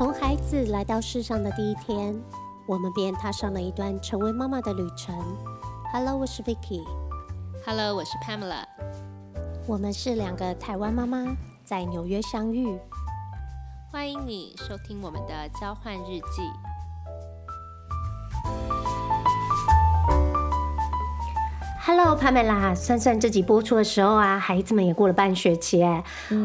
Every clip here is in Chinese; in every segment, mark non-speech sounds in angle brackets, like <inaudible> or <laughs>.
从孩子来到世上的第一天，我们便踏上了一段成为妈妈的旅程。Hello，我是 Vicky。Hello，我是 Pamela。我们是两个台湾妈妈，在纽约相遇。欢迎你收听我们的交换日记。Hello，帕梅拉。算算这集播出的时候啊，孩子们也过了半学期哎、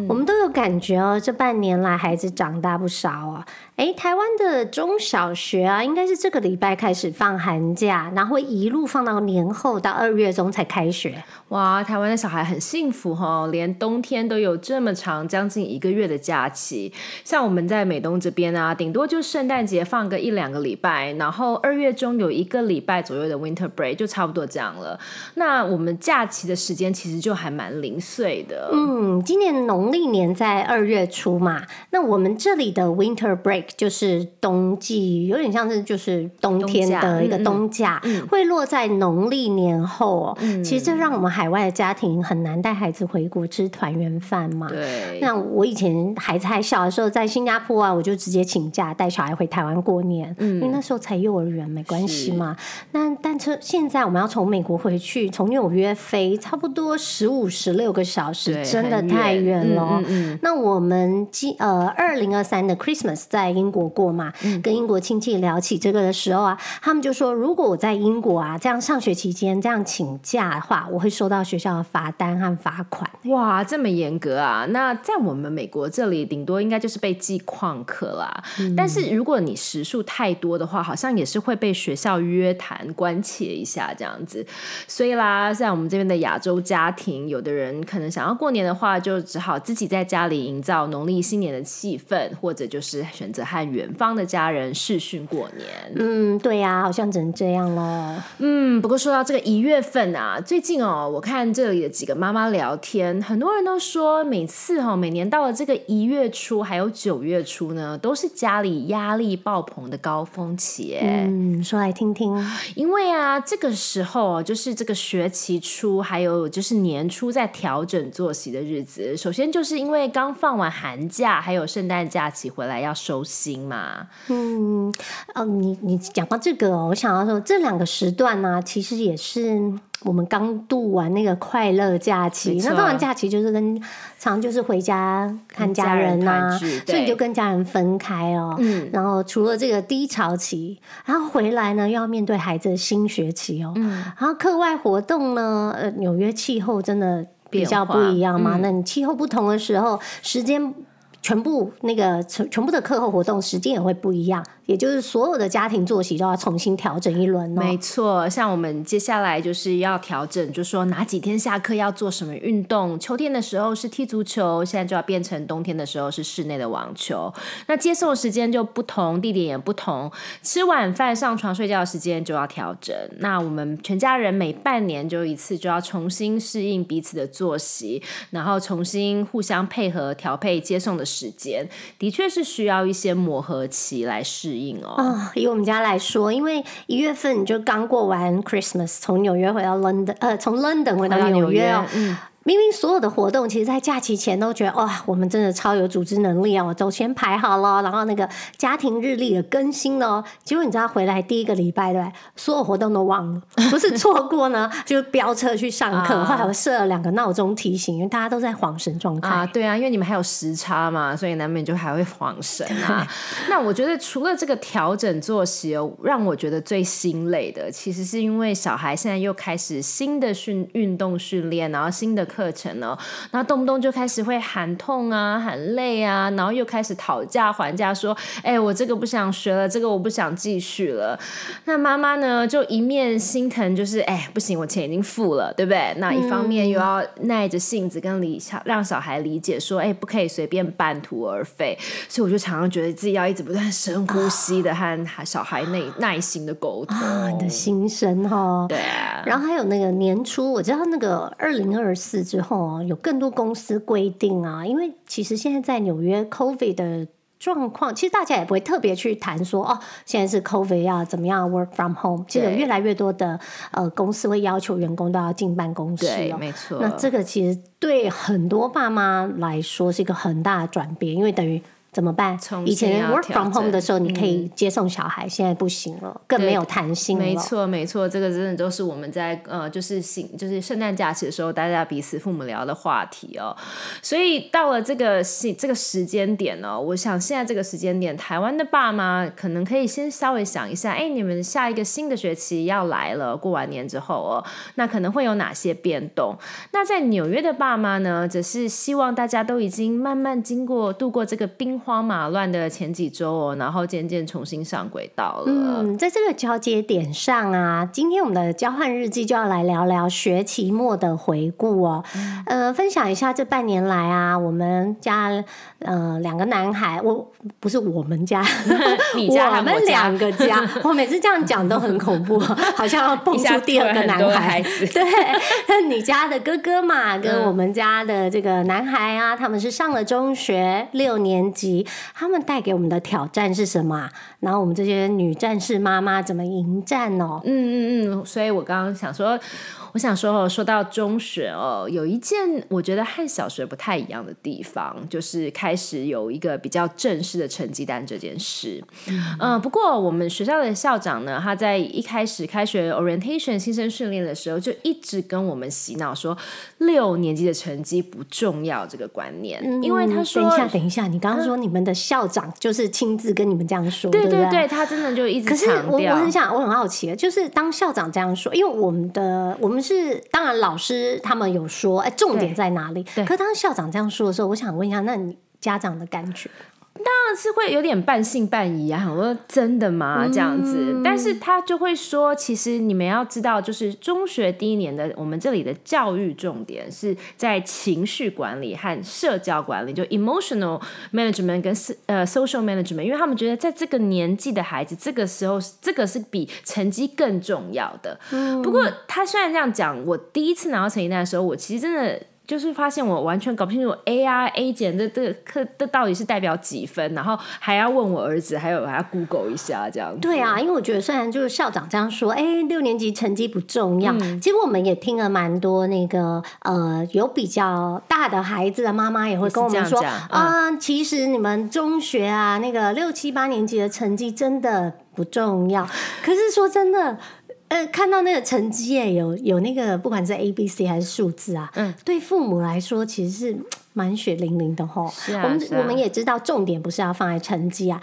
我们都有感觉哦，这半年来孩子长大不少哦。哎，台湾的中小学啊，应该是这个礼拜开始放寒假，然后会一路放到年后到二月中才开学。哇，台湾的小孩很幸福哈、连冬天都有这么长，将近一个月的假期。像我们在美东这边啊，顶多就圣诞节放个一两个礼拜，然后二月中有一个礼拜左右的 winter break，就差不多这样了。那我们假期的时间其实就还蛮零碎的。嗯，今年农历年在二月初嘛，那我们这里的 winter break 就是冬季，有点像是就是冬天的一个冬假，会落在农历年后、哦。其实这让我们海外的家庭很难带孩子回国吃团圆饭嘛。对，那我以前孩子还小的时候，在新加坡啊，我就直接请假带小孩回台湾过年，因为那时候才幼儿园，没关系嘛。那但是现在我们要从美国回去，从纽约飞，差不多十五十六个小时，真的太远远了。嗯嗯那我们今呃二零二三的 Christmas 在英国过嘛，嗯跟英国亲戚聊起这个的时候啊，他们就说，如果我在英国啊这样上学期间这样请假的话，我会收到学校的罚单和罚款。哇，这么严格啊！那在我们美国这里，顶多应该就是被记旷课啦。但是如果你时数太多的话，好像也是会被学校约谈关切一下这样子。所以啦，在我们这边的亚洲家庭，有的人可能想要过年的话，就只好自己在家里营造农历新年的气氛，或者就是选择和远方的家人视讯过年。嗯，对呀、好像只能这样喽。嗯，不过说到这个一月份啊，最近哦，我看这里的几个妈妈聊天，很多人都说，每次哈、哦，每年到了这个一月初还有九月初呢，都是家里压力爆棚的高峰期耶。嗯，说来听听。因为啊，这个时候哦就是这个学期初，还有就是年初在调整作息的日子。首先就是因为刚放完寒假，还有圣诞假期回来要收心嘛。嗯，哦，你你讲到这个，我想要说这两个时段呢、其实也是我们刚度完那个快乐假期。那当然假期就是跟常就是回家看家人人呐、所以你就跟家人分开哦。嗯然后除了这个低潮期，然后回来呢又要面对孩子的新学期哦。嗯然后课外活动呢，呃，纽约气候真的比较不一样嘛。嗯那你气候不同的时候，时间全部那个全全部的课后活动时间也会不一样，也就是所有的家庭作息都要重新调整一轮。没错，像我们接下来就是要调整，就说哪几天下课要做什么运动。秋天的时候是踢足球，现在就要变成冬天的时候是室内的网球。那接送时间就不同，地点也不同。吃晚饭、上床睡觉的时间就要调整。那我们全家人每半年就一次，就要重新适应彼此的作息，然后重新互相配合调配接送的时间，的确是需要一些磨合期来适应哦。啊、以我们家来说，因为一月份你就刚过完 Christmas，从纽约回到 London，呃，从 London 回到纽约哦。嗯，明明所有的活动，其实在假期前都觉得哇，我们真的超有组织能力啊！我都先排好了，然后那个家庭日历也更新了哦。结果你知道回来第一个礼拜对？所有活动都忘了，不是错过呢，<laughs> 就飙车去上课。啊后来我设了两个闹钟提醒，因为大家都在恍神状态。啊，对啊，因为你们还有时差嘛，所以难免就还会晃神啊。<laughs> 那我觉得除了这个调整作息哦，让我觉得最心累的，其实是因为小孩现在又开始新的训运动训练，然后新的课程呢，然后动不动就开始会喊痛啊、喊累啊，然后又开始讨价还价，说：“哎，我这个不想学了，这个我不想继续了。”那妈妈呢，就一面心疼，就是哎，不行，我钱已经付了，对不对？那一方面又要耐着性子跟理小让小孩理解说，哎，不可以随便半途而废。所以我就常常觉得自己要一直不断深呼吸的和小孩耐耐心的沟通。啊，你的心声哈。对啊，然后还有那个年初，我知道那个二零二四之后啊，有更多公司规定啊，因为其实现在在纽约 COVID 的状况，其实大家也不会特别去谈说哦，现在是 COVID 要怎么样 work from home，其实有越来越多的呃公司会要求员工都要进办公室对，哦。没错。那这个其实对很多爸妈来说是一个很大的转变，因为等于怎么办重？以前 work from home 的时候，你可以接送小孩，现在不行了，更没有弹性了。没错，没错，这个真的都是我们在呃，就是新就是圣诞假期的时候，大家彼此父母聊的话题哦。所以到了这个时这个时间点呢、我想现在这个时间点，台湾的爸妈可能可以先稍微想一下，哎，你们下一个新的学期要来了，过完年之后哦，那可能会有哪些变动？那在纽约的爸妈呢，则是希望大家都已经慢慢经过度过这个兵荒马乱的前几周哦，然后渐渐重新上轨道了。嗯，在这个交接点上啊，今天我们的交换日记就要来聊聊学期末的回顾哦。嗯。呃，分享一下这半年来啊，我们家呃两个男孩，我不是我们家，<laughs> 你家和我们两个家，我每次这样讲都很恐怖，<laughs> 好像要蹦出第二个男孩。孩子。<laughs> 对，那你家的哥哥嘛，跟嗯。我们家的这个男孩啊，他们是上了中学六年级，他们带给我们的挑战是什么、然后我们这些女战士妈妈怎么迎战哦？嗯嗯嗯，所以我刚刚想说，我想说哦，说到中学哦，有一件我觉得和小学不太一样的地方，就是开始有一个比较正式的成绩单这件事。嗯、不过我们学校的校长呢，他在一开始开学 orientation 新生训练的时候，就一直跟我们洗脑说，六年级的成绩不重要这个观念，因为他说嗯等一下，等一下，你刚刚说你们的校长就是亲自跟你们这样说，对不对对对，他真的就一直可是我我很想，我很好奇，就是当校长这样说，因为我们的我们是当然老师他们有说，哎，重点在哪里？对可是当校长这样说的时候，我想问一下，那你家长的感觉？是会有点半信半疑啊，我说真的吗？这样子，但是他就会说，其实你们要知道，就是中学第一年的我们这里的教育重点是在情绪管理和社交管理，就 emotional management 跟呃 social management，因为他们觉得在这个年纪的孩子，这个时候这个是比成绩更重要的。不过他虽然这样讲，我第一次拿到成绩单的时候，我其实真的。就是发现我完全搞不清楚 A 啊 A 减这这个课这到底是代表几分，然后还要问我儿子，还有还要 Google 一下这样子。对啊，因为我觉得虽然就是校长这样说，哎，六年级成绩不重要，嗯其实我们也听了蛮多那个呃有比较大的孩子的妈妈也会跟我们说啊、其实你们中学啊那个六七八年级的成绩真的不重要。可是说真的。呃，看到那个成绩耶，有有那个不管是 A、B、C 还是数字啊，嗯，对父母来说其实是满血淋淋的吼。是啊我们啊我们也知道，重点不是要放在成绩啊，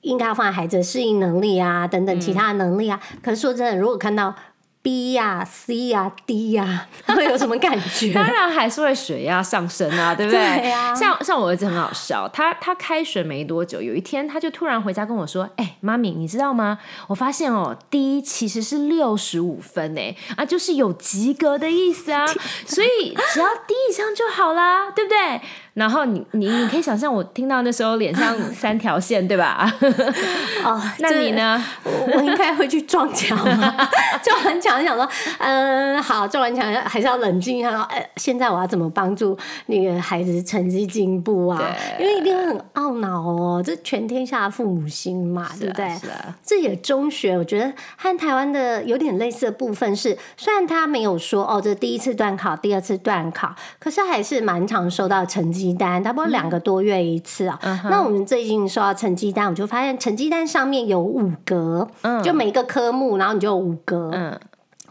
应该要放在孩子的适应能力啊，等等其他的能力啊。可是说真的，如果看到 B 呀、C 呀、D 呀、会有什么感觉？<laughs> 当然还是会血压上升啊，对不对？对啊像像我儿子很好笑，他他开学没多久，有一天他就突然回家跟我说：“哎、妈咪，你知道吗？我发现哦，D 其实是六十五分哎，啊，就是有及格的意思啊，<laughs> 所以只要 D 以上就好啦，对不对？”然后你你你可以想象我听到那时候脸上三条线，对吧？<laughs> 哦，那你呢？我我应该会去撞墙吗？<laughs> 撞完墙想说，嗯，好，撞完墙还是要冷静一下，说，哎，现在我要怎么帮助那个孩子成绩进步啊？因为一定会很懊恼哦，这全天下的父母心嘛，对不对？是啊，这也中学，我觉得和台湾的有点类似的部分是，虽然他没有说哦，这第一次段考、第二次段考，可是还是蛮常收到成绩单，差不多两个多月一次啊。那我们最近收到成绩单，我就发现成绩单上面有五格，就每一个科目，然后你就有五格，嗯，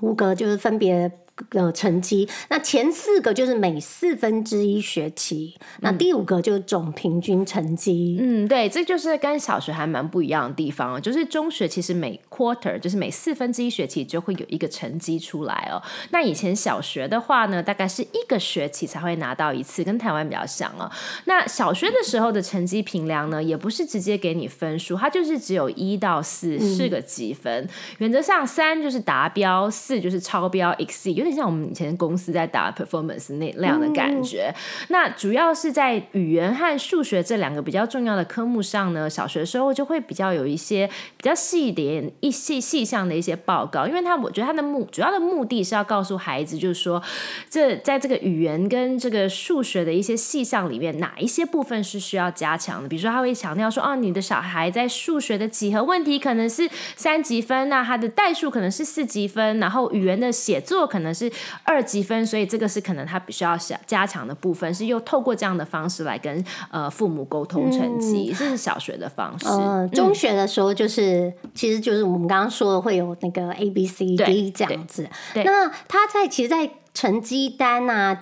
五格就是分别。的成绩，那前四个就是每四分之一学期，那第五个就是总平均成绩。嗯，对，这就是跟小学还蛮不一样的地方哦。就是中学其实每 quarter 就是每四分之一学期就会有一个成绩出来哦。那以前小学的话呢，大概是一个学期才会拿到一次，跟台湾比较像哦。那小学的时候的成绩评量呢，也不是直接给你分数，它就是只有一到四是个积分。原则上三就是达标，四就是超标 exceed，有点像我们以前公司在打 performance 那那样的感觉。那主要是在语言和数学这两个比较重要的科目上呢，小学的时候就会比较有一些比较细点、一细细项的一些报告，因为他我觉得他的目主要的目的是要告诉孩子，就是说这在这个语言跟这个数学的一些细项里面，哪一些部分是需要加强的。比如说，他会强调说，哦，你的小孩在数学的几何问题可能是三级分，那他的代数可能是四级分，然后语言的写作可能是是二级分，所以这个是可能他必须要加加强的部分，是又透过这样的方式来跟呃父母沟通成绩，这是小学的方式。呃，中学的时候就是，其实就是我们刚刚说的会有那个 A B C D 这样子。那他在其实，在成绩单啊。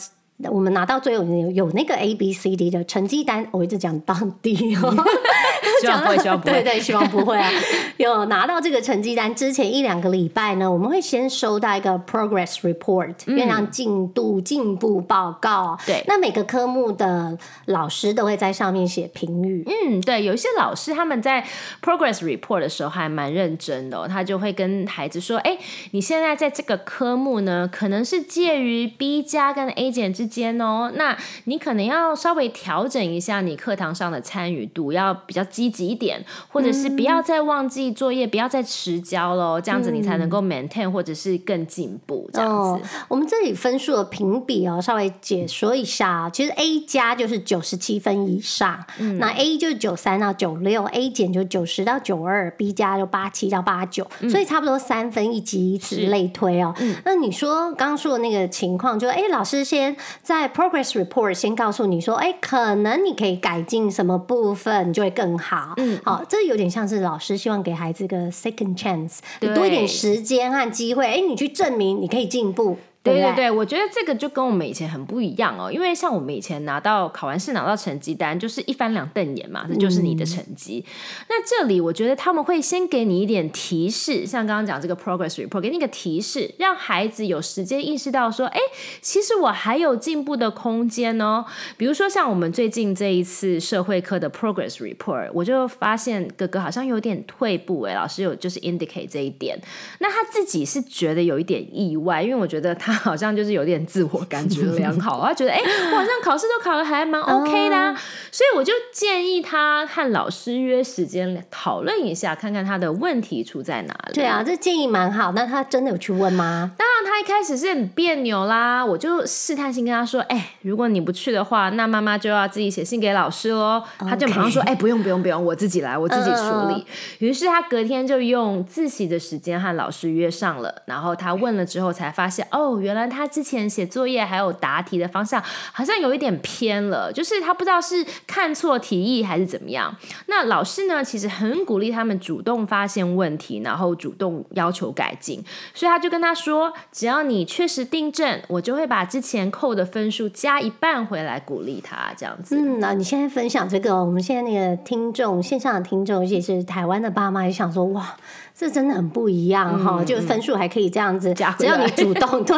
我们拿到最后有有那个 A B C D 的成绩单，我一直讲当地哦，<laughs> 希望不会，希望不会。对对，希望不会啊。有拿到这个成绩单之前一两个礼拜呢，我们会先收到一个 progress report，有点像进度进步报告。对那每个科目的老师都会在上面写评语。嗯，对，有一些老师他们在 progress report 的时候还蛮认真的、哦，他就会跟孩子说：“哎，你现在在这个科目呢，可能是介于 B 加跟 A 减之间哦，那你可能要稍微调整一下你课堂上的参与度，要比较积极一点，或者是不要再忘记作业，不要再迟交喽，这样子你才能够 maintain 或者是更进步这样哦子。，我们这里分数的评比哦，稍微解说一下啊。其实 A 加就是九十七分以上，嗯那 A 就是九三到九六，A 减就九十到九二，B 加就八七到八九，嗯所以差不多三分一级，以此类推哦。那你说刚刚说的那个情况，就哎，老师先在 progress report 先告诉你说，哎，可能你可以改进什么部分，你就会更好。嗯，好，这有点像是老师希望给孩子一个 second chance，你多一点时间和机会，哎，你去证明你可以进步。对对对对，我觉得这个就跟我们以前很不一样哦，因为像我们以前拿到考完试拿到成绩单，就是一翻两瞪眼嘛，这就是你的成绩。那这里我觉得他们会先给你一点提示，像刚刚讲这个 progress report，给你一个提示，让孩子有时间意识到说，哎，其实我还有进步的空间哦。比如说像我们最近这一次社会课的 progress report，我就发现哥哥好像有点退步，哎，老师有就是 indicate 这一点。那他自己是觉得有一点意外，因为我觉得他好像就是有点自我感觉良好，<laughs> 他觉得哎、我好像考试都考的还蛮 OK 的、啊，所以我就建议他和老师约时间讨论一下，看看他的问题出在哪里。对啊，这建议蛮好。那他真的有去问吗？当然，他一开始是很别扭啦，我就试探性跟他说：“哎、如果你不去的话，那妈妈就要自己写信给老师喽。”他就马上说：“哎、不用不用不用，我自己来，我自己处理。于是他隔天就用自习的时间和老师约上了，然后他问了之后才发现，哦，原来他之前写作业还有答题的方向好像有一点偏了，就是他不知道是看错题意还是怎么样。那老师呢，其实很鼓励他们主动发现问题，然后主动要求改进，所以他就跟他说，只要你确实订正，我就会把之前扣的分数加一半回来，鼓励他这样子。嗯，那你现在分享这个，我们现在那个听众线上的听众，也是台湾的爸妈，也想说哇。这真的很不一样哈，就分数还可以这样子，只要你主动，<laughs> 对，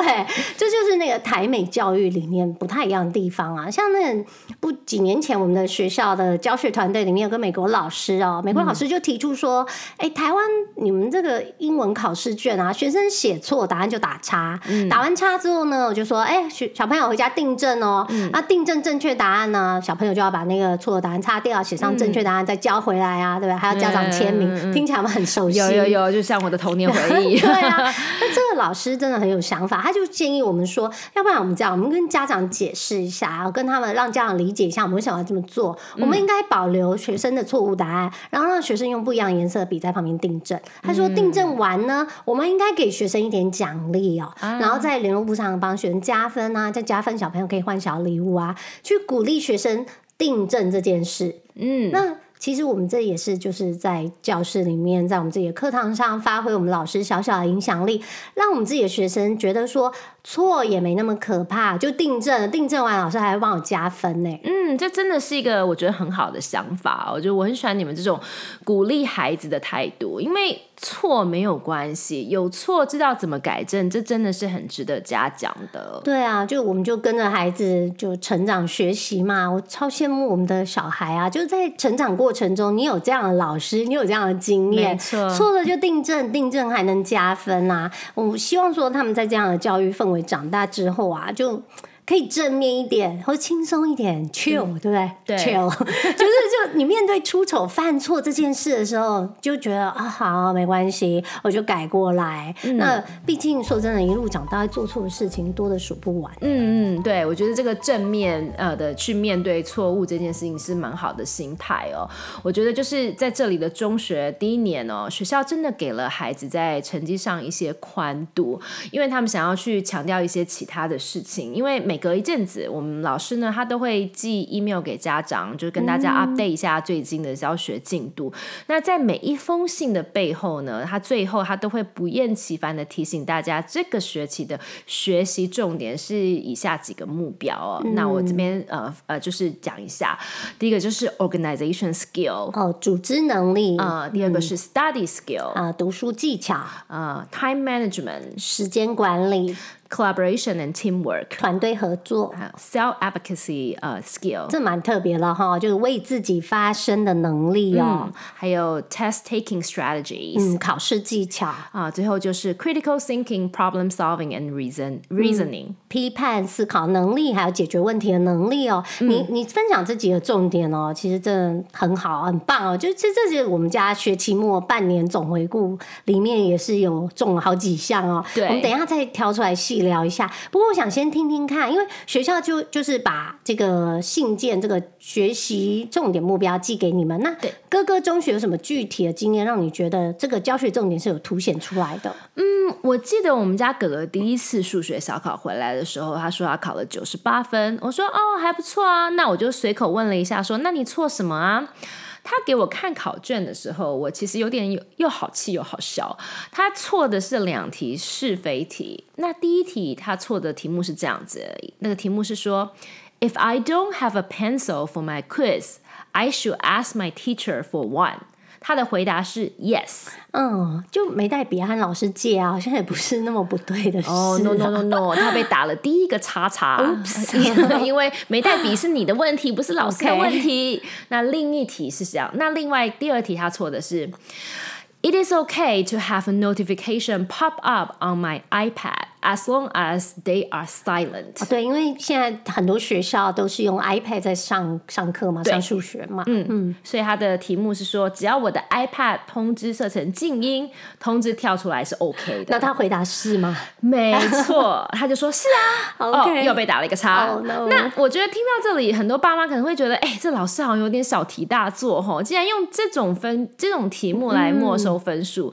这就是那个台美教育理念不太一样的地方啊。像那不几年前，我们的学校的教学团队里面有个美国老师哦，美国老师就提出说，哎、台湾你们这个英文考试卷啊，学生写错答案就打叉，打完叉之后呢，我就说，哎、学小朋友回家订正哦，那订正正确答案呢，小朋友就要把那个错的答案擦掉，写上正确答案再交回来啊，对吧？还要家长签名，听起来我们很熟悉。有有有，就像我的童年回忆。<laughs> 对啊，那这个老师真的很有想法，他就建议我们说，要不然我们这样，我们跟家长解释一下，跟他们让家长理解一下我们为什么要这么做。我们应该保留学生的错误答案，然后让学生用不一样颜色的笔在旁边订正。他说订正完呢，我们应该给学生一点奖励哦，然后在联络簿上帮学生加分啊，再加分小朋友可以换小礼物啊，去鼓励学生订正这件事。嗯，那其实我们这也是就是在教室里面，在我们自己的课堂上发挥我们老师小小的影响力，让我们自己的学生觉得说错也没那么可怕，就订正，订正完老师还会帮我加分呢。嗯，这真的是一个我觉得很好的想法哦。我觉得我很喜欢你们这种鼓励孩子的态度，因为错没有关系，有错知道怎么改正，这真的是很值得嘉奖的。对啊，就我们就跟着孩子就成长学习嘛，我超羡慕我们的小孩啊，就是在成长过程中，你有这样的老师，你有这样的经验，没错错了就订正，订正还能加分啊。我希望说他们在这样的教育氛长大之后啊，就。可以正面一点，或轻松一点，chill，、对不对？对 chill，<laughs> 就是就你面对出丑犯错这件事的时候，就觉得啊，好，没关系，我就改过来。那毕竟说真的，一路长大做错的事情多的数不完。嗯嗯，对，我觉得这个正面呃的去面对错误这件事情是蛮好的心态哦。我觉得就是在这里的中学第一年哦，学校真的给了孩子在成绩上一些宽度，因为他们想要去强调一些其他的事情。因为每隔一阵子，我们老师呢他都会寄 email 给家长，就是跟大家 update 一下最近的教学进度。那在每一封信的背后呢，他最后他都会不厌其烦的提醒大家，这个学期的学习重点是以下几个目标哦。那我这边呃呃就是讲一下，第一个就是 organization skill 哦，组织能力。啊，第二个是 study skill 啊，读书技巧。啊，time management 时间管理。Collaboration and teamwork，团队合作，self advocacy 呃 skill，这蛮特别了哈，就是为自己发声的能力哦。还有 test taking strategies，嗯，考试技巧啊。最后就是 critical thinking, problem solving and reason reasoning，批判思考能力，还有解决问题的能力哦。你你分享这几个重点哦，其实真的很好，很棒哦。就其实这是我们家学期末半年总回顾里面也是有中了好几项哦。对，我们等一下再挑出来细。聊一下，不过我想先听听看，因为学校就就是把这个信件、这个学习重点目标寄给你们。那哥哥中学有什么具体的经验，让你觉得这个教学重点是有凸显出来的？嗯，我记得我们家哥哥第一次数学小考回来的时候，他说他考了九十八分。我说哦，还不错啊。那我就随口问了一下，说那你错什么啊？他给我看考卷的时候，我其实有点又又好气又好笑。他错的是两题是非题。那第一题他错的题目是这样子，那个题目是说：If I don't have a pencil for my quiz, I should ask my teacher for one. 他的回答是 yes，嗯，就没带笔和老师借啊，好像也不是那么不对的事。哦，no no no no，他被打了第一个叉叉，<laughs> 因为没带笔是你的问题，不是老师的问题。那另一题是这样，那另外第二题他错的是。It is okay to have a notification pop up on my iPad as long as they are silent。对，因为现在很多学校都是用 iPad 在上上课嘛，上数学嘛。嗯嗯。所以他的题目是说，只要我的 iPad 通知设成静音，通知跳出来是 OK 的。那他回答是吗？没错，他就说是啊。<laughs> OK，又被打了一个叉。那我觉得听到这里，很多爸妈可能会觉得，哎，这老师好像有点小题大做吼，竟然用这种分这种题目来没收。分数，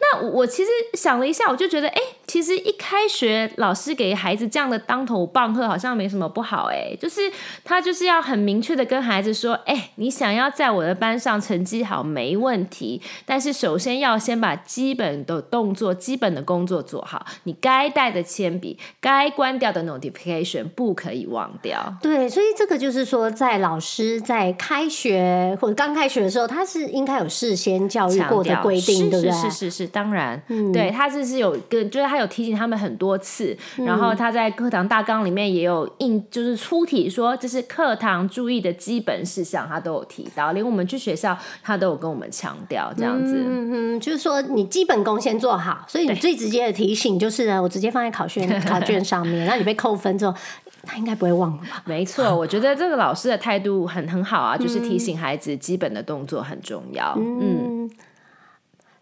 那我其实想了一下，我就觉得，哎。其实一开学，老师给孩子这样的当头棒喝，好像没什么不好哎。就是他就是要很明确的跟孩子说，哎，你想要在我的班上成绩好没问题，但是首先要先把基本的动作、基本的工作做好。你该带的铅笔、该关掉的 notification 不可以忘掉。对，所以这个就是说，在老师在开学或者刚开学的时候，他是应该有事先教育过的规定，对不对？是是是是，当然，对他这是有跟，就是他。有提醒他们很多次，然后他在课堂大纲里面也有印，就是出题说这是课堂注意的基本事项，他都有提到，连我们去学校他都有跟我们强调这样子。嗯嗯，就是说你基本功先做好，所以你最直接的提醒就是呢，我直接放在考卷 <laughs> 考卷上面，然后你被扣分之后，他应该不会忘了吧？<laughs> 没错，我觉得这个老师的态度很很好啊，就是提醒孩子基本的动作很重要。嗯。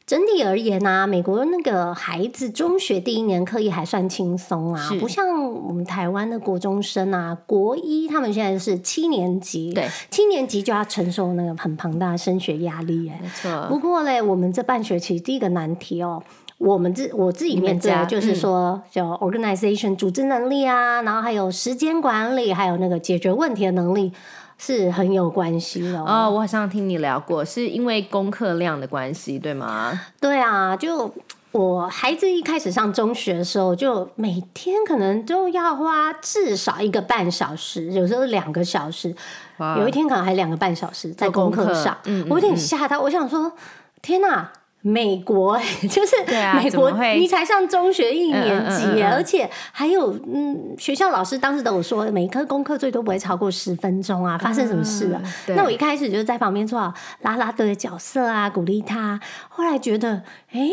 整体而言呢，美国那个孩子中学第一年课业还算轻松啊，不像我们台湾的国中生啊，国一他们现在是七年级，对，七年级就要承受那个很庞大的升学压力，哎，没错。不过嘞，我们这半学期第一个难题哦，我们自我自己面对的就是说，叫 organization 组织能力啊，然后还有时间管理，还有那个解决问题的能力。是很有关系的哦，我好像听你聊过，是因为功课量的关系，对吗？对啊，就我孩子一开始上中学的时候，就每天可能都要花至少一个半小时，有时候两个小时，有一天可能还两个半小时在功课上，我有点吓到，我想说，天哪！美国 <laughs> 就是美国，你才上中学一年级，而且还有嗯，学校老师当时都有说，每一科功课最多不会超过十分钟啊。发生什么事了？那我一开始就在旁边做好拉拉队的角色啊，鼓励他。后来觉得，哎。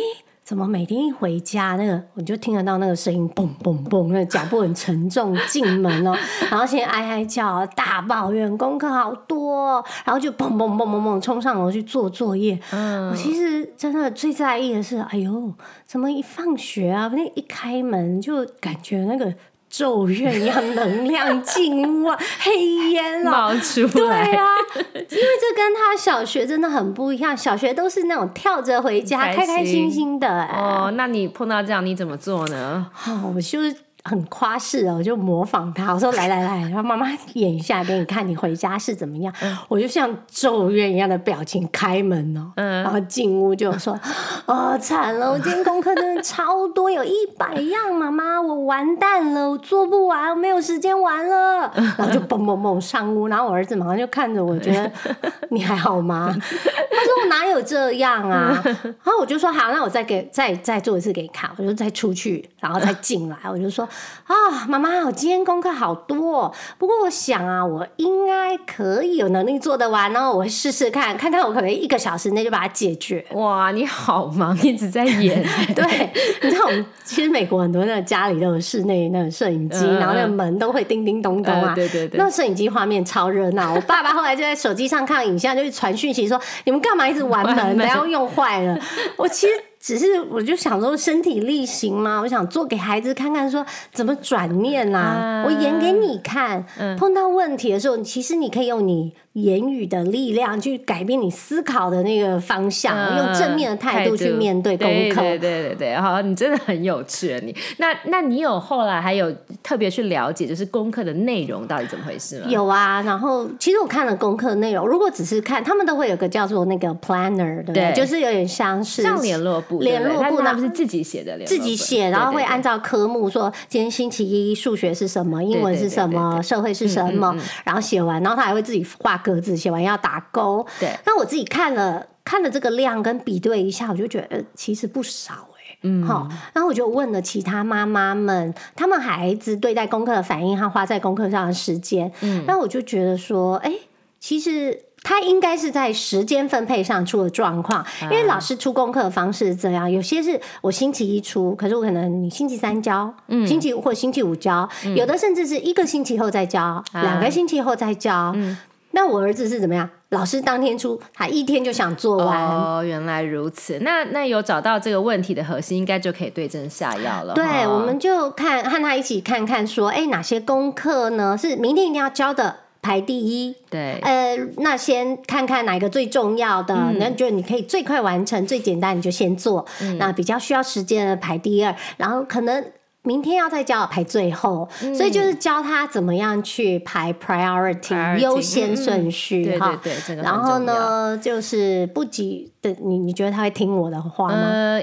怎么每天一回家，那个我就听得到那个声音，嘣嘣嘣，那个脚步很沉重，进门哦，<laughs> 然后先哀哀叫，大抱怨功课好多，然后就嘣嘣嘣嘣嘣冲上楼去做作业。嗯，我其实真的最在意的是，哎呦，怎么一放学啊，那一开门就感觉那个。咒怨一样能量进屋啊，黑烟冒出来。对啊，因为这跟他小学真的很不一样。小学都是那种跳着回家，开开心心的。哦，那你碰到这样你怎么做呢？好，我就是。很夸饰哦，我就模仿他，我说来来来，然后妈妈演一下给你看，你回家是怎么样？我就像咒怨一样的表情开门哦，然后进屋就说：“哦，惨了，我今天功课真的超多，有一百样，妈妈，我完蛋了，我做不完，我没有时间玩了。”然后就嘣嘣嘣上屋，然后我儿子马上就看着我，觉得 <laughs> 你还好吗？他说我哪有这样啊？然后我就说好，那我再给再再做一次给你看，我就再出去，然后再进来，我就说。啊，妈妈，我今天功课好多，哦不过我想啊，我应该可以有能力做得完哦。我会试试看，看看我可能一个小时内就把它解决。哇，你好忙，一直在演。<laughs> 对，你知道我们 <laughs> 其实美国很多那个家里都有室内那个摄影机，然后那个门都会叮叮咚咚啊。对对对。那摄影机画面超热闹。<laughs> 我爸爸后来就在手机上看影像，就去传讯息说：“你们干嘛一直玩门？不要用坏了。”我其实。只是我就想说身体力行嘛，我想做给孩子看看，说怎么转念啊，我演给你看。碰到问题的时候，其实你可以用你。言语的力量去改变你思考的那个方向，用正面的态度去面对功课。对对对对，好，你真的很有趣。你那那你有后来还有特别去了解，就是功课的内容到底怎么回事吗？有啊，然后其实我看了功课内容，如果只是看，他们都会有个叫做那个 planner，对不对？就是有点像是像联络部，联络部那不是自己写的联络，自己写，然后会按照科目说，今天星期一数学是什么，英文是什么，社会是什么，然后写完，然后他还会自己画。格子写完要打勾，对。那我自己看了看了这个量跟比对一下，我就觉得其实不少哎，嗯，好。然后我就问了其他妈妈们，他们孩子对待功课的反应和花在功课上的时间，嗯，那我就觉得说，哎，其实他应该是在时间分配上出了状况，因为老师出功课的方式是这样，有些是我星期一出，可是我可能你星期三交，嗯，星期五或星期五交，有的甚至是一个星期后再交，两个星期后再交，嗯。那我儿子是怎么样？老师当天出，他一天就想做完。哦，原来如此。那那有找到这个问题的核心，应该就可以对症下药了。对，我们就看和他一起看看，说，哎，哪些功课呢是明天一定要交的，排第一。对，呃，那先看看哪一个最重要的，那就你可以最快完成，最简单你就先做。那比较需要时间的排第二，然后可能。明天要再教我排最后，所以就是教他怎么样去排 priority 优先顺序哈。对对对，然后呢，就是不急的。你你觉得他会听我的话吗？呃，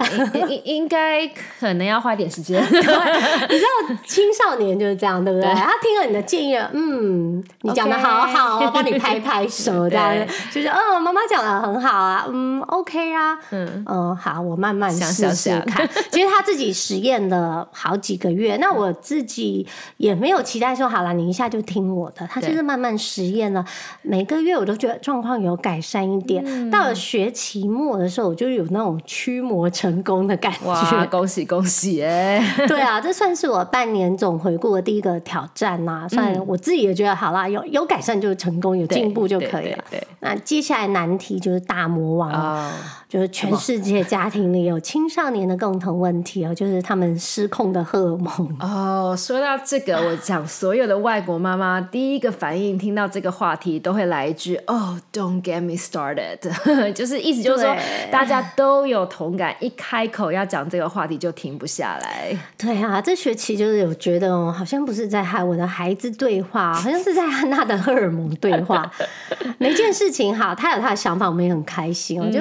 应应该可能要花点时间。<laughs> 你知道青少年就是这样，对不对？他听了你的建议，嗯，你讲的好好，我帮你拍拍手，这样就是嗯，妈妈讲的很好啊，嗯，OK 啊，嗯嗯，好，我慢慢试试看。其实他自己实验了好几个月，那我自己也没有期待说好了，你一下就听我的。他就是慢慢实验了，每个月我都觉得状况有改善一点。到了学期。末的时候，我就有那种驱魔成功的感觉。恭喜恭喜哎！<laughs> 对啊，这算是我半年总回顾的第一个挑战呐。算我自己也觉得好啦，有有改善就是成功，有进步就可以了。对，那接下来难题就是大魔王，就是全世界家庭里有青少年的共同问题哦，就是他们失控的荷尔蒙。哦，说到这个，我讲所有的外国妈妈第一个反应听到这个话题都会来一句：“哦，Don't get me started。<laughs> ”就是意思就是。说大家都有同感，一开口要讲这个话题就停不下来。对啊，这学期就是有觉得哦，好像不是在和我的孩子对话，好像是在和他的荷尔蒙对话。<laughs> 每件事情哈，他有他的想法，我们也很开心哦。就，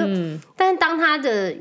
但是当他的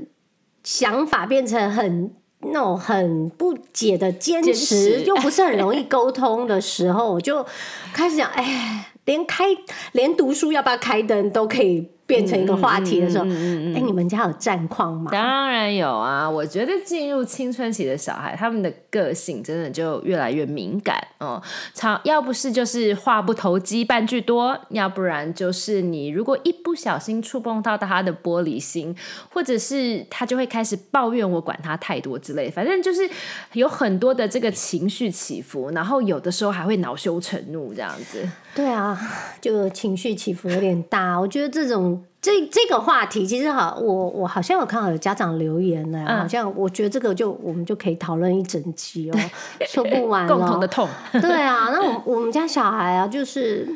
想法变成很那种很不解的坚持，又不是很容易沟通的时候，我就开始想，哎，连开连读书要不要开灯都可以。变成一个话题的时候，哎，你们家有战况吗？当然有啊！我觉得进入青春期的小孩，他们的个性真的就越来越敏感哦。常要不是就是话不投机半句多，要不然就是你如果一不小心触碰到他的玻璃心，或者是他就会开始抱怨我管他太多之类，反正就是有很多的这个情绪起伏，然后有的时候还会恼羞成怒这样子。对啊，就情绪起伏有点大。我觉得这种这这个话题，其实好，我我好像有看到有家长留言呢，好像我觉得这个就我们就可以讨论一整集哦，<laughs> 说不完共同的痛。<laughs> 对啊，那我我们家小孩啊，就是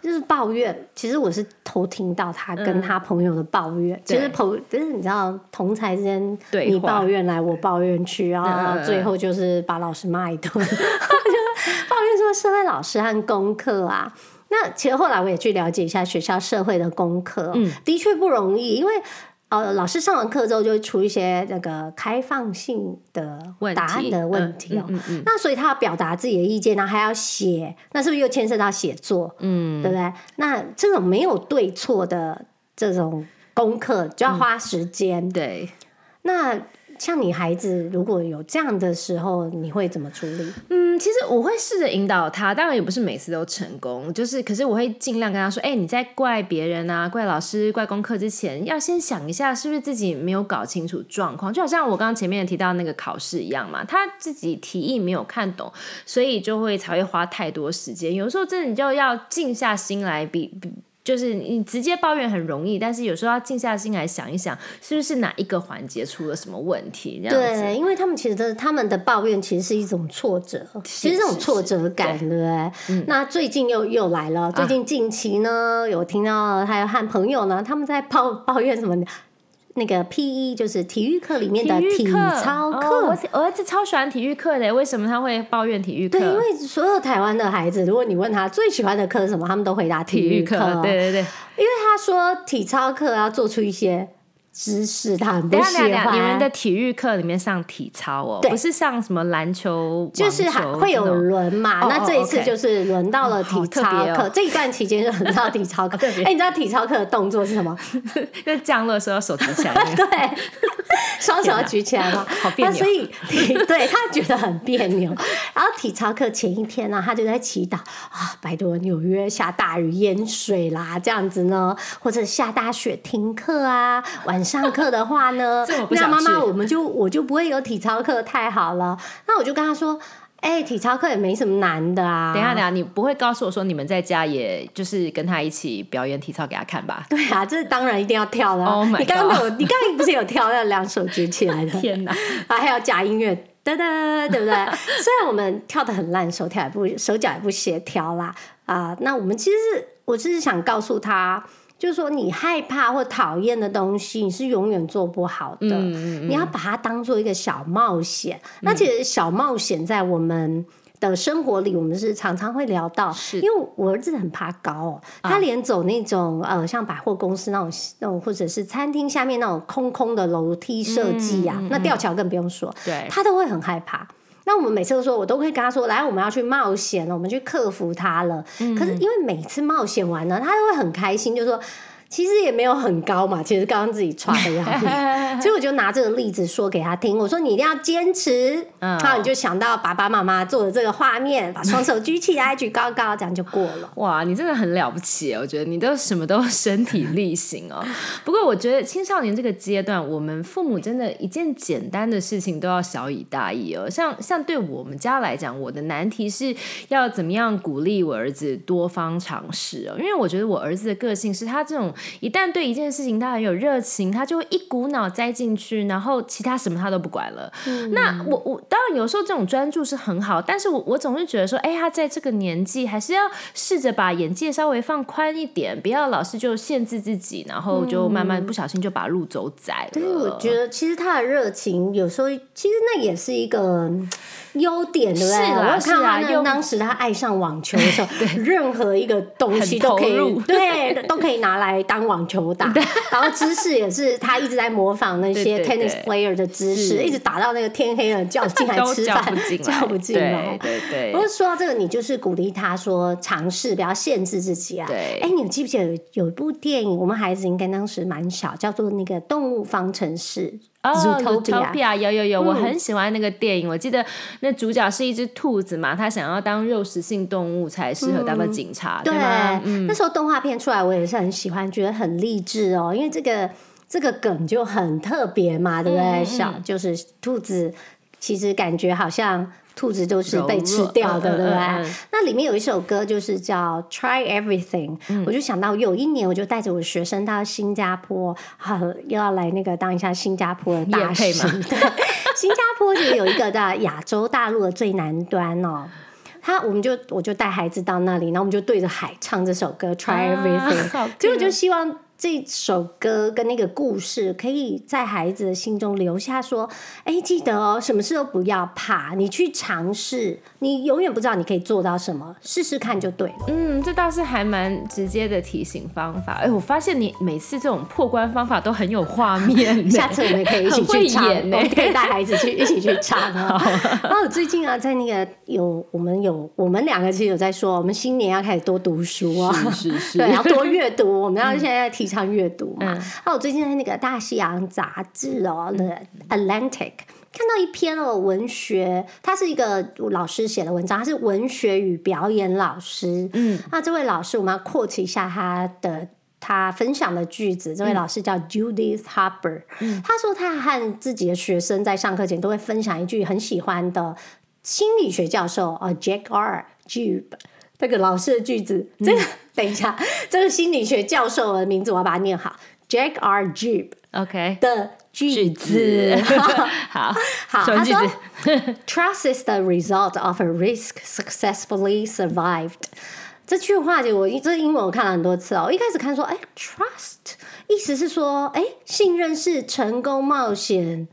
就是抱怨。其实我是偷听到他跟他朋友的抱怨，其实朋就是你知道同才之间，你抱怨来我抱怨去，然后最后就是把老师骂一顿。<laughs> 抱怨说社会老师和功课啊，那其实后来我也去了解一下学校社会的功课，嗯，的确不容易，因为呃老师上完课之后就会出一些那个开放性的答案的问题哦，那所以他要表达自己的意见，然后还要写，那是不是又牵涉到写作？嗯，对不对？那这种没有对错的这种功课就要花时间，对，那。像你孩子如果有这样的时候，你会怎么处理？嗯，其实我会试着引导他，当然也不是每次都成功，就是可是我会尽量跟他说：“哎，你在怪别人啊、怪老师、怪功课之前，要先想一下是不是自己没有搞清楚状况。”就好像我刚刚前面提到那个考试一样嘛，他自己题意没有看懂，所以就会才会花太多时间。有时候真的你就要静下心来，比比。就是你直接抱怨很容易，但是有时候要静下心来想一想，是不是哪一个环节出了什么问题？这样对，因为他们其实他们的抱怨其实是一种挫折，<laughs> 其实这种挫折感，对不对？那最近又又来了，最近近期呢，有听到还有和朋友呢，他们在抱抱怨什么？那个 P.E. 就是体育课里面的体操课，我儿子超喜欢体育课的。为什么他会抱怨体育课？对，因为所有台湾的孩子，如果你问他最喜欢的课是什么，他们都回答体育课。对对对，因为他说体操课要做出一些。知识他很不喜欢。你们的体育课里面上体操哦，不是上什么篮球，就是会有轮嘛。那这一次就是轮到了体操课，这一段期间就轮到体操课。<laughs> 哎，你知道体操课的动作是什么？<laughs> 就降落的时候手举起来，<laughs> 对，双手要举起来嘛，好别扭。所以对他觉得很别扭。然后体操课前一天呢，他就在祈祷啊，拜托纽约下大雨淹水啦，这样子呢，或者下大雪停课啊，晚。上课的话呢，<laughs> 那妈妈我们就我就不会有体操课，太好了。那我就跟他说，哎，体操课也没什么难的啊。等下等下，你不会告诉我说你们在家也就是跟他一起表演体操给他看吧？<laughs> 对啊，这当然一定要跳的。你刚刚有，你刚刚不是有跳那两手举起来的？<laughs> 天哪！啊，还要加音乐，对不对？虽然我们跳的很烂，手跳也不手脚也不协调啦啊。那我们其实是，我只是想告诉他。就是说，你害怕或讨厌的东西，你是永远做不好的。你要把它当做一个小冒险。那其实小冒险在我们的生活里，我们是常常会聊到。因为我儿子很怕高，他连走那种呃，像百货公司那种那种，或者是餐厅下面那种空空的楼梯设计啊，那吊桥更不用说，对，他都会很害怕。那我们每次都说，我都会跟他说：“来，我们要去冒险了，我们去克服它了。”可是因为每次冒险完呢，他都会很开心，就说。其实也没有很高嘛，其实刚刚自己穿的样子，<laughs> 所以我就拿这个例子说给他听。我说你一定要坚持，然后，你就想到爸爸妈妈做的这个画面，把双手举起来，举高高，这样就过了。哇，你真的很了不起，我觉得你都什么都身体力行哦。<laughs> 不过我觉得青少年这个阶段，我们父母真的一件简单的事情都要小以大义哦。像像对我们家来讲，我的难题是要怎么样鼓励我儿子多方尝试哦，因为我觉得我儿子的个性是他这种。一旦对一件事情他很有热情，他就会一股脑栽进去，然后其他什么他都不管了。那我我当然有时候这种专注是很好，但是我我总是觉得说，哎，他在这个年纪还是要试着把眼界稍微放宽一点，不要老是就限制自己，然后就慢慢不小心就把路走窄了。对，我觉得其实他的热情有时候其实那也是一个优点，对不对？我看他那当时他爱上网球的时候，<laughs> 任何一个东西都可以，<laughs> 对，都可以拿来。当网球打，<laughs> 然后姿势也是他一直在模仿那些对对 tennis player 的姿势，一直打到那个天黑了叫进来吃饭叫不进，来，叫不进来。对对不过，说到这个，你就是鼓励他说尝试，不要限制自己啊。对哎，你记不记得有有一部电影，我们孩子应该当时蛮小，叫做那个《动物方程式》哦 Zootopia 有有有，我嗯很喜欢那个电影。我记得那主角是一只兔子嘛，它想要当肉食性动物才适合当个警察，对吗？嗯，那时候动画片出来，我也是很喜欢，觉得很励志哦，因为这个这个梗就很特别嘛，对不对？小就是兔子，其实感觉好像兔子就是被吃掉的，对不对？那里面有一首歌就是叫《Try Everything》，我就想到有一年我就带着我的学生到新加坡，好又要来那个当一下新加坡的大使，对，新加坡就有一个在亚洲大陆的最南端哦。他我们就我就带孩子到那里，然后我们就对着海唱这首歌《Try 啊 Everything》，好结果就希望这首歌跟那个故事可以在孩子的心中留下说，哎，记得哦，什么事都不要怕，你去尝试，你永远不知道你可以做到什么，试试看就对了。嗯，这倒是还蛮直接的提醒方法。哎，我发现你每次这种破关方法都很有画面。<laughs> 下次我们可以一起去唱，可以带孩子去一起去唱啊。然后我最近啊，在那个有我们有我们两个其实有在说，我们新年要开始多读书啊，是是对，要多阅读。我们要现在提倡阅读嘛。嗯那我最近在那个大西洋杂志哦，那个 Atlantic。看到一篇哦，文学，他是一个老师写的文章，他是文学与表演老师。嗯，那这位老师，我们要 quote 一下他的他分享的句子。这位老师叫 Judith Harper，、他说他和自己的学生在上课前都会分享一句很喜欢的心理学教授啊 Jack R. Jube 这个老师的句子。这个、<laughs> 等一下，这个心理学教授的名字我要把它念好，Jack R. j e e p OK 的句句子子。<laughs> 好，好，他说？<laughs> Trust is the result of a risk successfully survived。这句话就我这英文我看了很多次哦。我一开始看说，哎，trust 意思是说，哎，信任是成功冒险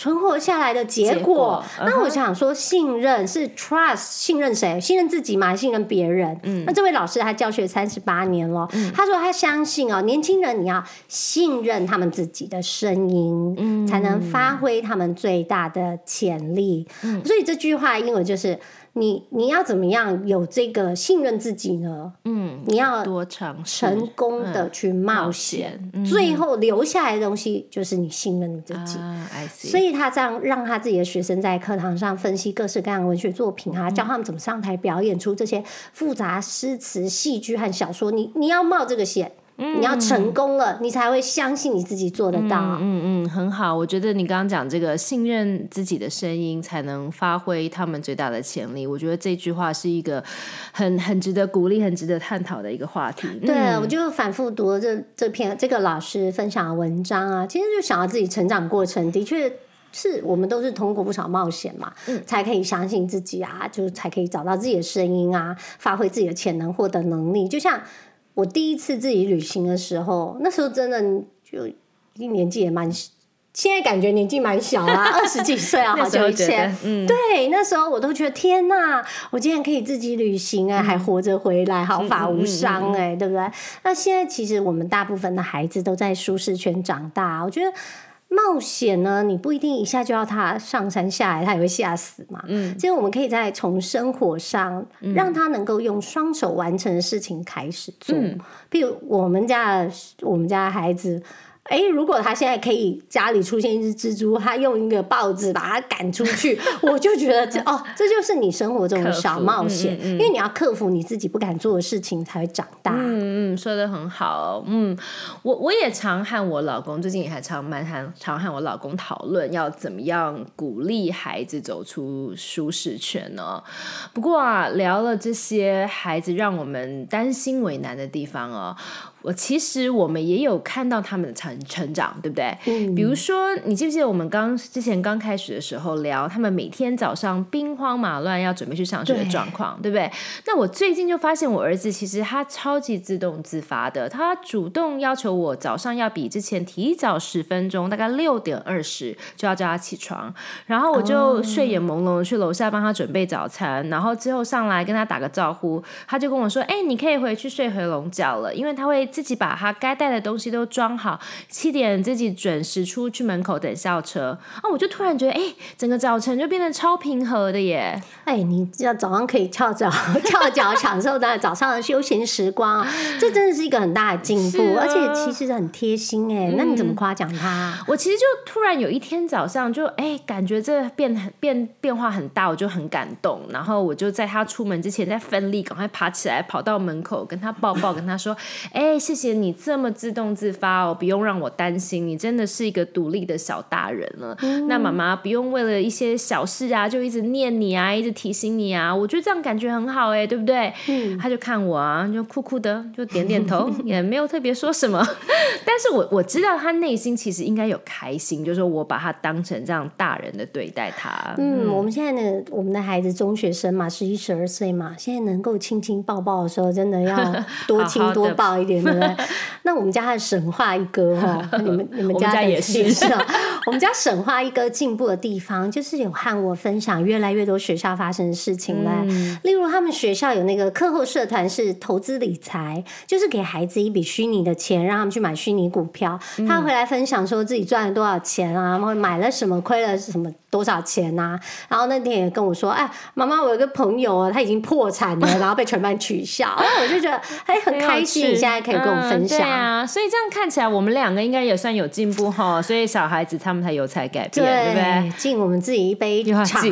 存活下来的结果。结果那我想说，信任是 trust，信任谁？信任自己吗？还信任别人？嗯，那这位老师他教学三十八年了，他说他相信哦，年轻人你要信任他们自己的声音，嗯，才能发挥他们最大的潜力。嗯，所以这句话英文就是。你你要怎么样有这个信任自己呢？嗯，你要多尝试，成功的去冒冒险最后留下来的东西就是你信任你自己。啊，I see。所以他这样让他自己的学生在课堂上分析各式各样的文学作品啊，教他们怎么上台表演出这些复杂诗词、戏剧和小说。你你要冒这个险，你要成功了，你才会相信你自己做得到。嗯嗯，很好。我觉得你刚刚讲这个信任自己的声音，才能发挥他们最大的潜力。我觉得这句话是一个很很值得鼓励、很值得探讨的一个话题。对，嗯我就反复读了这这篇这个老师分享的文章啊，其实就想到自己成长过程，的确是我们都是通过不少冒险嘛，才可以相信自己啊，就是才可以找到自己的声音啊，发挥自己的潜能，获得能力。就像我第一次自己旅行的时候，那时候真的就年纪也蛮。现在感觉年纪蛮小啊，<laughs> 二十几岁啊，好久以前，，嗯，对，那时候我都觉得天呐，我竟然可以自己旅行哎、还活着回来，毫发无伤哎、对不对？那现在其实我们大部分的孩子都在舒适圈长大，我觉得。冒险呢，你不一定一下就要他上山下来，他也会吓死嘛。嗯，其实我们可以在从生活上让他能够用双手完成的事情开始做。譬如我们家我们家孩子，哎，如果他现在可以家里出现一只蜘蛛，他用一个报纸把它赶出去，我就觉得这哦，这就是你生活中的小冒险，因为你要克服你自己不敢做的事情，才会长大。嗯嗯，说的很好。嗯，我我也常和我老公，最近也还常蛮常常和我老公讨论要怎么样鼓励孩子走出舒适圈呢？不过啊，聊了这些孩子让我们担心为难的地方哦，我其实我们也有看到他们的成成长，对不对？嗯比如说，你记不记得我们刚之前刚开始的时候聊他们每天早上兵荒马乱要准备去上学的状况，对不对？那我最近就发现我儿子其实他超级自动自发的，他主动要求我早上要比之前提早十分钟，大概六点二十就要叫他起床，然后我就睡眼朦胧的去楼下帮他准备早餐，然后之后上来跟他打个招呼，他就跟我说：“哎、你可以回去睡回笼觉了，因为他会自己把他该带的东西都装好，七点自己准时出去门口等校车。啊，我就突然觉得，哎，整个早晨就变得超平和的耶！哎，你要早上可以翘脚 <laughs> 翘脚享受的早上的休闲时光，这真的是一个很大的进步，而且其实很贴心哎。那你怎么夸奖他？我其实就突然有一天早上就哎，感觉这变很变变化很大，我就很感动。然后我就在他出门之前，在奋力赶快爬起来，跑到门口跟他抱抱，跟他说：“哎，谢谢你这么自动自发哦，不用让我担心，你真的是一个独立的小大人了。那妈妈不用为了一些小事啊，就一直念你啊，一直提醒你啊。我觉得这样感觉很好哎，对不对？”他就看我啊，就酷酷的，就点点头，也没有特别说什么。<laughs> 但是我我知道他内心其实应该有开心，就是我把他当成这样大人的对待他。嗯，我们现在呢，我们的孩子中学生嘛，十一十二岁嘛，现在能够亲亲抱抱的时候，真的要 <laughs> 多亲多抱一点，<laughs> 对不对？那我们家的神话一哥哈，<laughs> 你们你们家也是是 <laughs> 我们家神话一哥进步的地方，就是有和我分享越来越多学校发生的事情嘞。例如，他们学校有那个课后社团是投资理财，就是给孩子一笔虚拟的钱，让他们去买虚拟股票。他回来分享说自己赚了多少钱啊，然后买了什么，亏了什么多少钱呐？然后那天也跟我说，哎，妈妈，我有个朋友啊，他已经破产了，然后被全班取笑。然后我就觉得，哎，很 <laughs> 开心，你现在可以跟我分享。对啊，所以这样看起来，我们两个应该也算有进步哈。所以小孩子他们才有才改变，对不对？敬我们自己一杯茶。<laughs>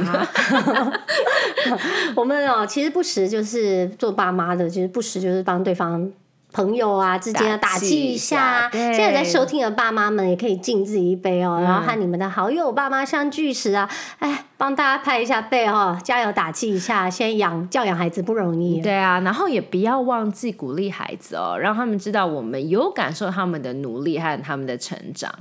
我们哦，其实不时就是做爸妈的，就是不时就是帮对方。朋友啊之间打气一下，现在在收听的爸妈们也可以敬自己一杯哦，然后和你们的好友爸妈相聚时啊，哎，帮大家拍一下背哦，加油打气一下，先养教养孩子不容易。对啊，然后也不要忘记鼓励孩子哦，让他们知道我们有感受他们的努力和他们的成长。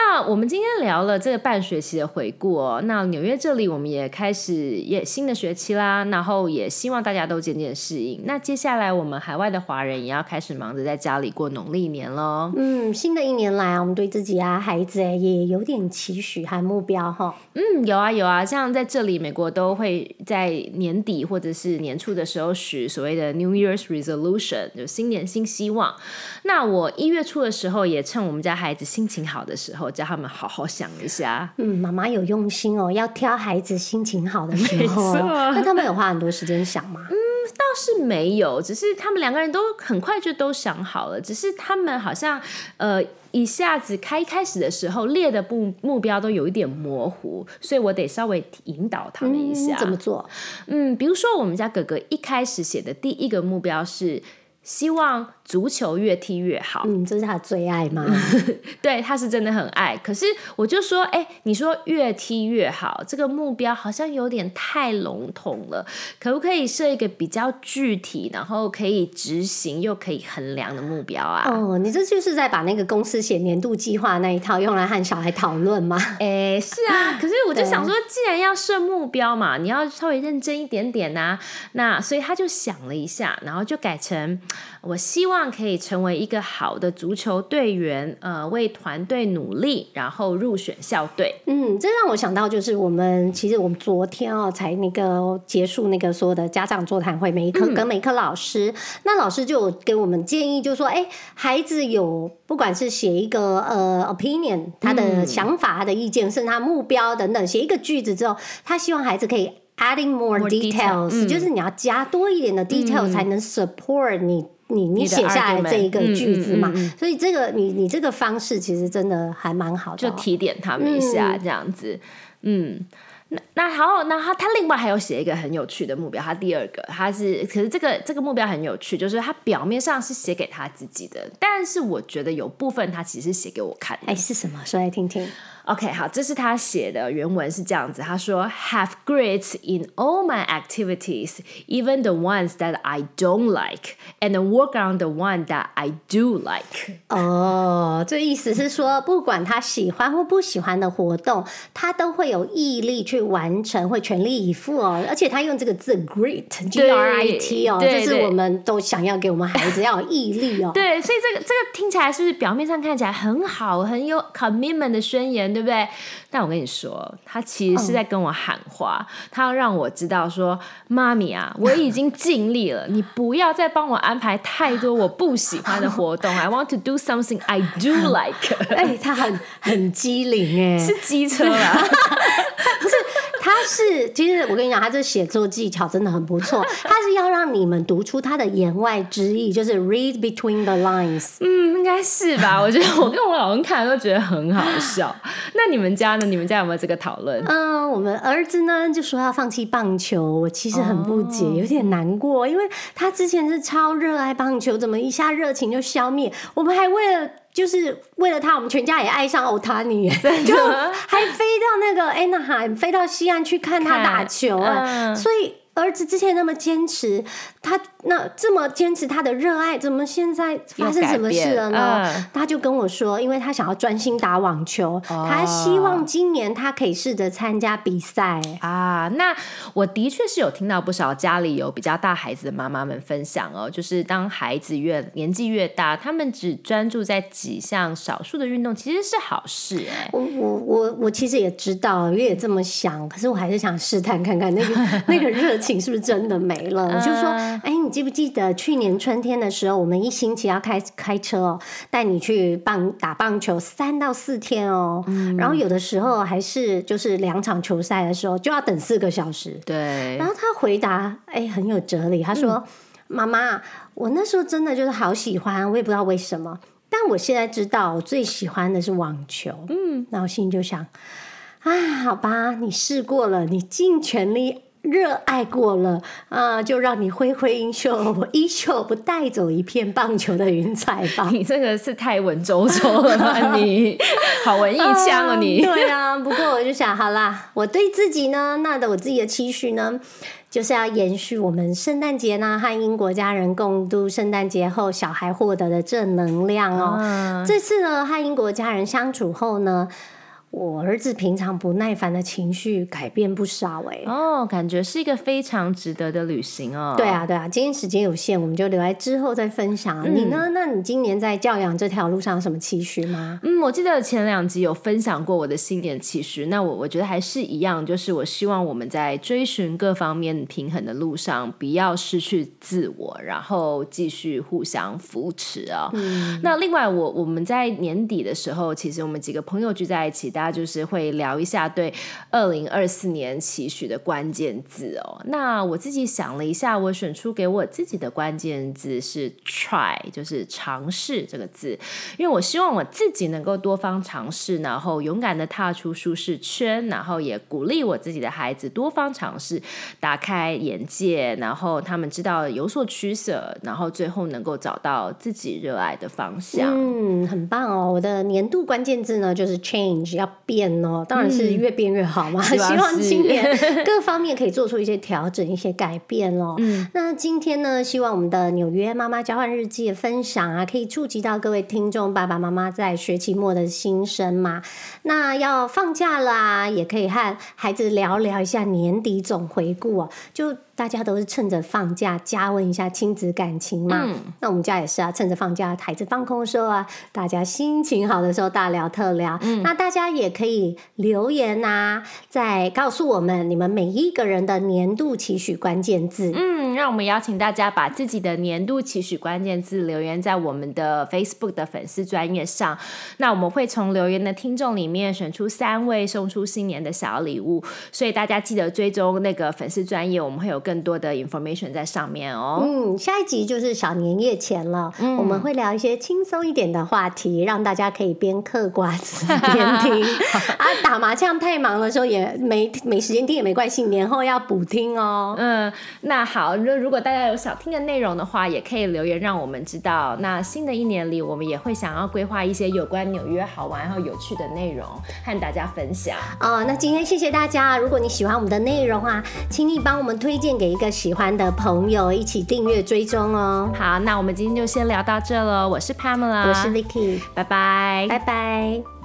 那我们今天聊了这个半学期的回顾哦。那纽约这里我们也开始也新的学期啦，然后也希望大家都渐渐适应。那接下来我们海外的华人也要开始忙着在家里过农历年喽。嗯，新的一年来啊，我们对自己啊孩子也有点期许和目标哈。嗯，有啊有啊，像在这里美国都会在年底或者是年初的时候许所谓的 New Year's Resolution，就新年新希望。那我一月初的时候也趁我们家孩子心情好的时候。叫他们好好想一下。嗯，妈妈有用心哦，要挑孩子心情好的时候。那他们有花很多时间想吗？嗯，倒是没有，只是他们两个人都很快就都想好了。只是他们好像呃一下子开开始的时候列的目目标都有一点模糊，所以我得稍微引导他们一下。怎么做？嗯，比如说我们家哥哥一开始写的第一个目标是希望。足球越踢越好，嗯，这是他最爱吗？<laughs> 对，他是真的很爱。可是我就说，哎，你说越踢越好，这个目标好像有点太笼统了，可不可以设一个比较具体，然后可以执行又可以衡量的目标啊？哦，你这就是在把那个公司写年度计划那一套用来和小孩讨论吗？<laughs> 哎，是啊。可是我就想说，既然要设目标嘛，你要稍微认真一点点呐。那所以他就想了一下，然后就改成我希望。可以成为一个好的足球队员，呃，为团队努力，然后入选校队。嗯，这让我想到，就是我们其实我们昨天哦，才那个结束那个所有的家长座谈会，每一科跟每一科老师，那老师就给我们建议，就说，哎，孩子有不管是写一个呃 opinion，他的想法、他的意见，甚至他目标等等，写一个句子之后，他希望孩子可以 adding more details，就是你要加多一点的 detail 才能 support 你。你你写下来这一个句子嘛，所以这个你你这个方式其实真的还蛮好的，就提点他们一下这样子，嗯，那那好，那他他另外还有写一个很有趣的目标，他第二个他是，可是这个这个目标很有趣，就是他表面上是写给他自己的，但是我觉得有部分他其实写给我看，哎，是什么？说来听听。OK，好，这是他写的原文是这样子。他说：“Have grades in all my activities, even the ones that I don't like, and work on the one that I do like。”哦，这意思是说，不管他喜欢或不喜欢的活动，他都会有毅力去完成，会全力以赴哦。而且他用这个字 “grit”，G R I T 哦，这是我们都想要给我们孩子要有毅力哦。<laughs> 对，所以这个这个听起来是不是表面上看起来很好，很有 commitment 的宣言？对不对？但我跟你说，他其实是在跟我喊话，他要让我知道说，妈咪啊，<laughs> 我已经尽力了，你不要再帮我安排太多我不喜欢的活动。I want to do something I do <laughs> like。哎，他很很机灵哎，是机车啊。<laughs> 他是其实我跟你讲，他这写作技巧真的很不错。他是要让你们读出他的言外之意，就是 read between the lines。嗯，应该是吧？我觉得我跟我老公看都觉得很好笑。那你们家呢？你们家有没有这个讨论？嗯，我们儿子呢就说要放弃棒球，我其实很不解，有点难过，因为他之前是超热爱棒球，怎么一下热情就消灭？我们还为了。就是为了他，我们全家也爱上欧塔尼，就还飞到那个 Anaheim，飞到西岸去看他打球啊，所以。儿子之前那么坚持，他那这么坚持他的热爱，怎么现在发生什么事了呢？他就跟我说，因为他想要专心打网球，他希望今年他可以试着参加比赛啊。那我的确是有听到不少家里有比较大孩子的妈妈们分享哦，就是当孩子越年纪越大，他们只专注在几项少数的运动，其实是好事哎。我我我我其实也知道，我也这么想，可是我还是想试探看看那个 <laughs> 那个热情。是不是真的没了？我就说，哎，你记不记得去年春天的时候，我们一星期要开开车哦，带你去棒打棒球三到四天哦，然后有的时候还是就是两场球赛的时候就要等四个小时。对。然后他回答，哎，很有哲理。他说：“妈妈，我那时候真的就是好喜欢，我也不知道为什么，但我现在知道我最喜欢的是网球。”嗯，那我心里就想，啊，好吧，你试过了，你尽全力。热爱过了啊，就让你挥挥衣袖，我衣袖不带走一片棒球的云彩吧。<laughs> 你这个是太文绉绉了，你 <laughs> 好文艺腔哦，你。对啊，不过我就想，好啦，我对自己呢，那的我自己的期许呢，就是要延续我们圣诞节呢和英国家人共度圣诞节后小孩获得的正能量哦。这次呢和英国家人相处后呢。我儿子平常不耐烦的情绪改变不少哎哦，感觉是一个非常值得的旅行哦。对啊，对啊，今天时间有限，我们就留在之后再分享。你呢？那你今年在教养这条路上有什么期许吗？嗯，我记得前两集有分享过我的新年期许。那我我觉得还是一样，就是我希望我们在追寻各方面平衡的路上，不要失去自我，然后继续互相扶持啊。嗯那另外，我我们在年底的时候，其实我们几个朋友聚在一起。大家就是会聊一下对二零二四年期许的关键字哦。那我自己想了一下，我选出给我自己的关键字是 try，就是尝试这个字，因为我希望我自己能够多方尝试，然后勇敢的踏出舒适圈，然后也鼓励我自己的孩子多方尝试，打开眼界，然后他们知道有所取舍，然后最后能够找到自己热爱的方向。嗯，很棒哦。我的年度关键字呢就是 change，要。变哦，当然是越变越好嘛。希望今年各方面可以做出一些调整、一些改变哦。那今天呢，希望我们的纽约妈妈交换日记的分享啊，可以触及到各位听众爸爸妈妈在学期末的心声嘛。那要放假啦，也可以和孩子聊聊一下年底总回顾哦。就大家都是趁着放假加温一下亲子感情嘛。嗯那我们家也是啊，趁着放假孩子放空的时候啊，大家心情好的时候大聊特聊。嗯那大家也可以留言呐，再告诉我们你们每一个人的年度期许关键字。嗯，让我们邀请大家把自己的年度期许关键字留言在我们的 Facebook 的粉丝专业上。那我们会从留言的听众里面选出三位送出新年的小礼物，所以大家记得追踪那个粉丝专业，我们会有。更多的 information 在上面哦。嗯，下一集就是小年夜前了，我们会聊一些轻松一点的话题，让大家可以边嗑瓜子边听。<laughs> 啊，打麻将太忙的时候也没没时间听也没关系，年后要补听哦。嗯，那好，那如果大家有想听的内容的话，也可以留言让我们知道。那新的一年里，我们也会想要规划一些有关纽约好玩然后有趣的内容和大家分享。哦，那今天谢谢大家。如果你喜欢我们的内容啊，请你帮我们推荐。给一个喜欢的朋友一起订阅追踪哦。好，那我们今天就先聊到这了。我是 Pamela，我是 Vicky，拜拜，拜拜。